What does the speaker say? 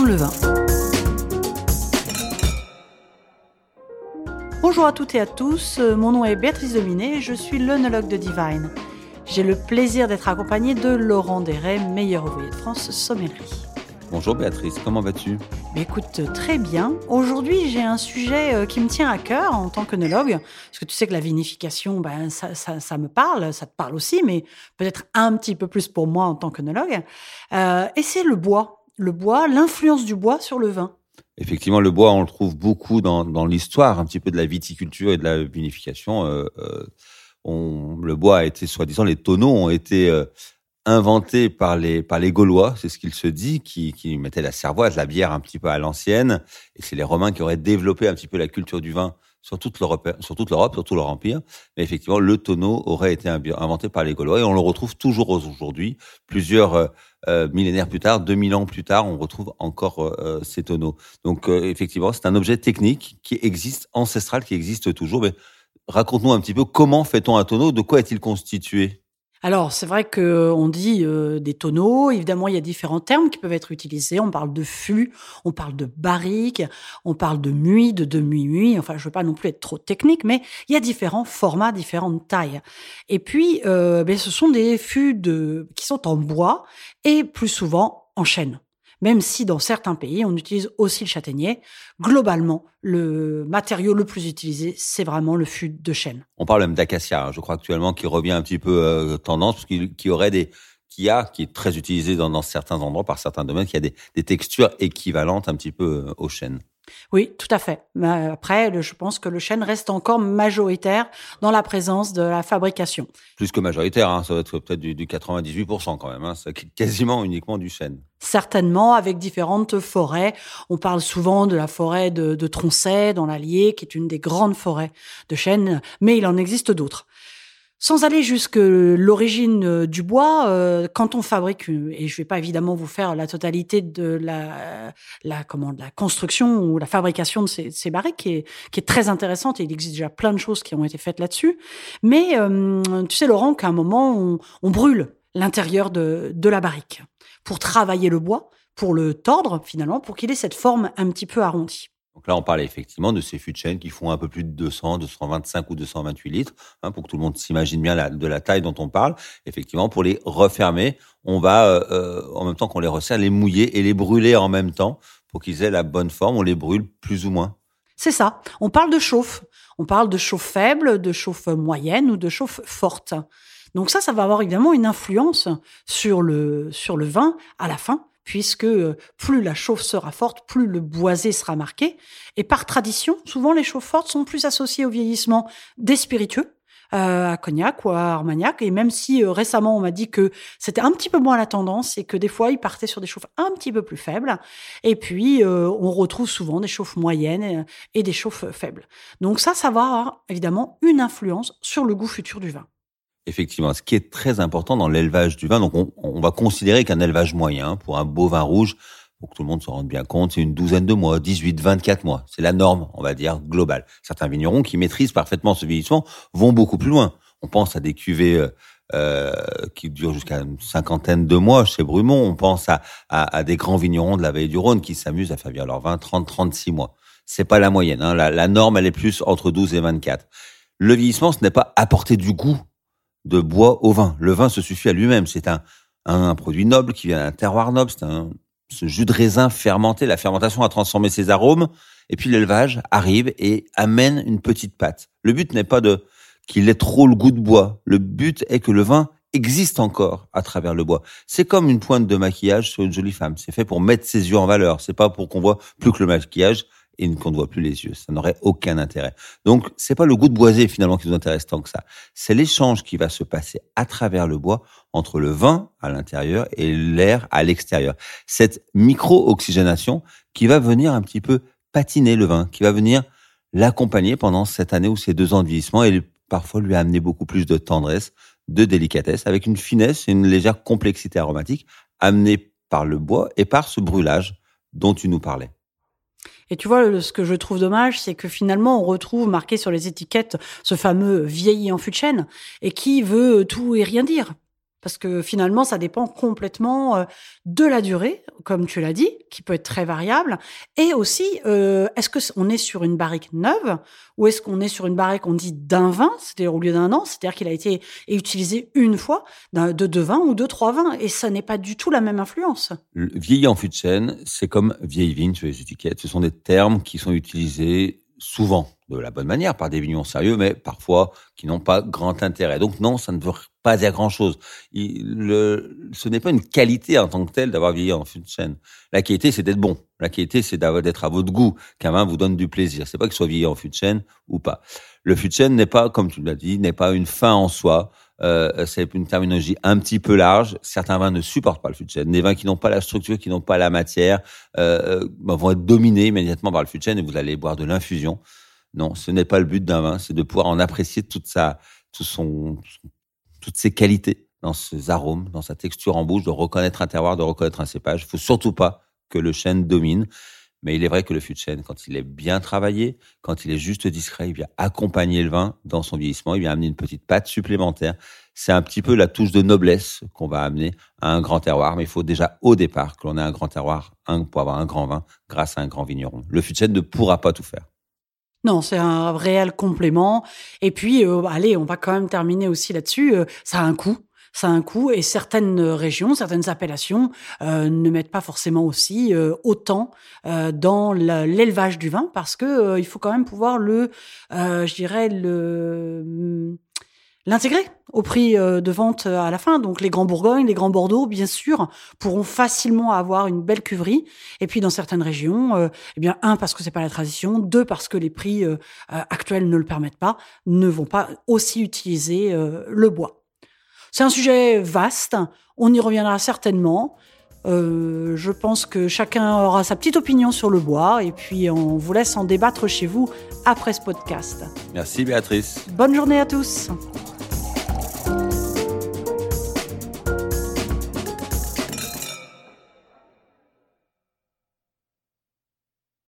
le vin. Bonjour à toutes et à tous, mon nom est Béatrice Dominé et je suis l'œnologue de Divine. J'ai le plaisir d'être accompagnée de Laurent Desray, meilleur ouvrier de France sommellerie. Bonjour Béatrice, comment vas-tu? Écoute, très bien. Aujourd'hui, j'ai un sujet euh, qui me tient à cœur en tant qu'œnologue, parce que tu sais que la vinification, ben, ça, ça, me parle, ça te parle aussi, mais peut-être un petit peu plus pour moi en tant qu'œnologue. Euh, et c'est le bois. Le bois, l'influence du bois sur le vin. Effectivement, le bois, on le trouve beaucoup dans, l'histoire un petit peu de la viticulture et de la vinification. Euh, euh le bois a été, soi-disant, les tonneaux ont été euh, inventé par les par les Gaulois, c'est ce qu'il se dit, qui, qui mettaient la cervoise, la bière un petit peu à l'ancienne, et c'est les Romains qui auraient développé un petit peu la culture du vin sur toute l'Europe, sur toute l'Europe, sur tout leur empire. Mais effectivement, le tonneau aurait été inventé par les Gaulois et on le retrouve toujours aujourd'hui, plusieurs euh, euh, millénaires plus tard, 2000 ans plus tard, on retrouve encore euh, ces tonneaux. Donc effectivement, c'est un objet technique qui existe, ancestral, qui existe toujours. Mais raconte-nous un petit peu comment fait-on un tonneau, de quoi est-il constitué? Alors, c'est vrai qu'on dit euh, des tonneaux. Évidemment, il y a différents termes qui peuvent être utilisés. On parle de fût, on parle de barrique, on parle de muit, de demi-muit. Enfin, je ne veux pas non plus être trop technique, mais il y a différents formats, différentes tailles. Et puis, euh, ben, ce sont des fûts de, qui sont en bois et plus souvent en chêne même si dans certains pays, on utilise aussi le châtaignier. Globalement, le matériau le plus utilisé, c'est vraiment le fût de chêne. On parle même d'acacia, hein, je crois actuellement, qui revient un petit peu euh, tendance, parce qu'il aurait des qui a, qui est très utilisé dans, dans, certains endroits, par certains domaines, qui a des, des textures équivalentes un petit peu euh, au chêne. Oui, tout à fait. Mais après, je pense que le chêne reste encore majoritaire dans la présence de la fabrication. Plus que majoritaire, hein, ça va être peut-être du, 98% quand même. Hein, c'est quasiment uniquement du chêne. Certainement, avec différentes forêts. On parle souvent de la forêt de, de Troncet, dans l'Allier, qui est une des grandes forêts de chêne, mais il en existe d'autres. Sans aller jusque l'origine euh, du bois, euh, quand on fabrique, et je vais pas évidemment vous faire la totalité de la, la comment, de la construction ou la fabrication de ces, ces barriques, qui est, qui est très intéressante, et il existe déjà plein de choses qui ont été faites là-dessus. Mais euh, tu sais, Laurent, qu'à un moment, on, on brûle l'intérieur de, de la barrique pour travailler le bois, pour le tordre finalement, pour qu'il ait cette forme un petit peu arrondie. Donc là, on parle effectivement de ces fûts de chêne qui font un peu plus de 200, 225 ou 228 litres, hein, pour que tout le monde s'imagine bien la, de la taille dont on parle. Effectivement, pour les refermer, on va, euh, euh, en même temps qu'on les resserre, les mouiller et les brûler en même temps pour qu'ils aient la bonne forme. On les brûle plus ou moins. C'est ça. On parle de chauffe. On parle de chauffe faible, de chauffe moyenne ou de chauffe forte. Donc ça, ça va avoir évidemment une influence sur le, sur le vin à la fin puisque euh, plus la chauffe sera forte, plus le boisé sera marqué. Et par tradition, souvent les chauffes fortes sont plus associées au vieillissement des spiritueux, euh, à cognac ou à armagnac. Et même si euh, récemment on m'a dit que c'était un petit peu moins la tendance et que des fois ils partaient sur des chauffes un petit peu plus faibles. Et puis on retrouve souvent des chauffes moyennes et des chauffes faibles. Donc ça, ça va avoir évidemment une influence sur le goût futur du vin. Effectivement, ce qui est très important dans l'élevage du vin, donc on, va considérer qu'un élevage moyen pour un beau vin rouge, pour que tout le monde se rende bien compte, c'est une douzaine de mois, 18, 24 mois. C'est la norme, on va dire, globale. Certains vignerons qui maîtrisent parfaitement ce vieillissement vont beaucoup plus loin. On pense à des cuvées euh, euh qui durent jusqu'à une cinquantaine de mois chez Brumont. On pense à, à, des grands vignerons de la vallée du Rhône qui s'amusent à faire bien leur vin 30, 36 mois. C'est pas la moyenne. Hein. La, la norme, elle est plus entre 12 et 24. Le vieillissement, ce n'est pas apporter du goût de bois au vin. Le vin se suffit à lui-même. C'est un, un, produit noble qui vient d'un terroir noble. C'est un ce jus de raisin fermenté. La fermentation a transformé ses arômes. Et puis l'élevage arrive et amène une petite pâte. Le but n'est pas de qu'il ait trop le goût de bois. Le but est que le vin existe encore à travers le bois. C'est comme une pointe de maquillage sur une jolie femme. C'est fait pour mettre ses yeux en valeur. C'est pas pour qu'on voit plus que le maquillage et qu'on ne voit plus les yeux. Ça n'aurait aucun intérêt. Donc, c'est pas le goût de boisé finalement qui nous intéresse tant que ça. C'est l'échange qui va se passer à travers le bois entre le vin à l'intérieur et l'air à l'extérieur. Cette micro-oxygénation qui va venir un petit peu patiner le vin, qui va venir l'accompagner pendant cette année ou ces deux ans de vieillissement et parfois lui amener beaucoup plus de tendresse, de délicatesse, avec une finesse et une légère complexité aromatique amenée par le bois et par ce brûlage dont tu nous parlais. Et tu vois, ce que je trouve dommage, c'est que finalement, on retrouve marqué sur les étiquettes ce fameux vieilli en fût de chêne et qui veut tout et rien dire. Parce que finalement, ça dépend complètement euh, de la durée, comme tu l'as dit, qui peut être très variable, et aussi, euh, est-ce que on est sur une barrique neuve ou est-ce qu'on est sur une barrique, on dit d'un vin, c'est-à-dire au lieu d'un an, c'est-à-dire qu'il a été utilisé une fois, de deux vins ou de trois vins, et ça n'est pas du tout la même influence. Vieilli en fût de chêne, c'est comme vieille vigne sur les étiquettes. Ce sont des termes qui sont utilisés souvent de la bonne manière par des vignerons sérieux, mais parfois qui n'ont pas grand intérêt. Donc non, ça ne veut pas dire grand-chose. Ce n'est pas une qualité en tant que telle d'avoir vieilli en fût de chêne. La qualité, c'est d'être bon. La qualité, c'est d'être à votre goût, qu'un vin vous donne du plaisir. C'est pas qu'il soit vieilli en fût de chêne ou pas. Le fût de chêne n'est pas, comme tu l'as dit, n'est pas une fin en soi. Euh, c'est une terminologie un petit peu large. Certains vins ne supportent pas le fût de chêne. Des vins qui n'ont pas la structure, qui n'ont pas la matière, euh, euh vont être dominés immédiatement par le fût de chêne et vous allez boire de l'infusion. Non, ce n'est pas le but d'un vin, c'est de pouvoir en apprécier toute sa, tout son, toutes ses qualités dans ses arômes, dans sa texture en bouche, de reconnaître un terroir, de reconnaître un cépage. Il faut surtout pas que le chêne domine. Mais il est vrai que le fût de chêne, quand il est bien travaillé, quand il est juste discret, il vient accompagner le vin dans son vieillissement, il vient amener une petite patte supplémentaire. C'est un petit peu la touche de noblesse qu'on va amener à un grand terroir, mais il faut déjà au départ que l'on ait un grand terroir pour avoir un grand vin grâce à un grand vigneron. Le fût de chêne ne pourra pas tout faire. Non, c'est un réel complément. Et puis, euh, allez, on va quand même terminer aussi là-dessus. Euh, ça a un coût. Ça a un coût et certaines régions, certaines appellations euh, ne mettent pas forcément aussi autant dans l'élevage du vin parce que il faut quand même pouvoir le, je dirais le l'intégrer au prix euh, de vente euh, à la fin. Donc les grands Bourgognes, les grands Bordeaux, bien sûr, pourront facilement avoir une belle cuverie. Et puis dans certaines régions, euh, eh bien un parce que c'est pas la tradition, deux parce que les prix actuels ne le permettent pas, ne vont pas aussi utiliser le bois. C'est un sujet vaste. On y reviendra certainement. Je pense que chacun aura sa petite opinion sur le bois et puis on vous laisse en débattre chez vous après ce podcast. Merci Béatrice. Bonne journée à tous.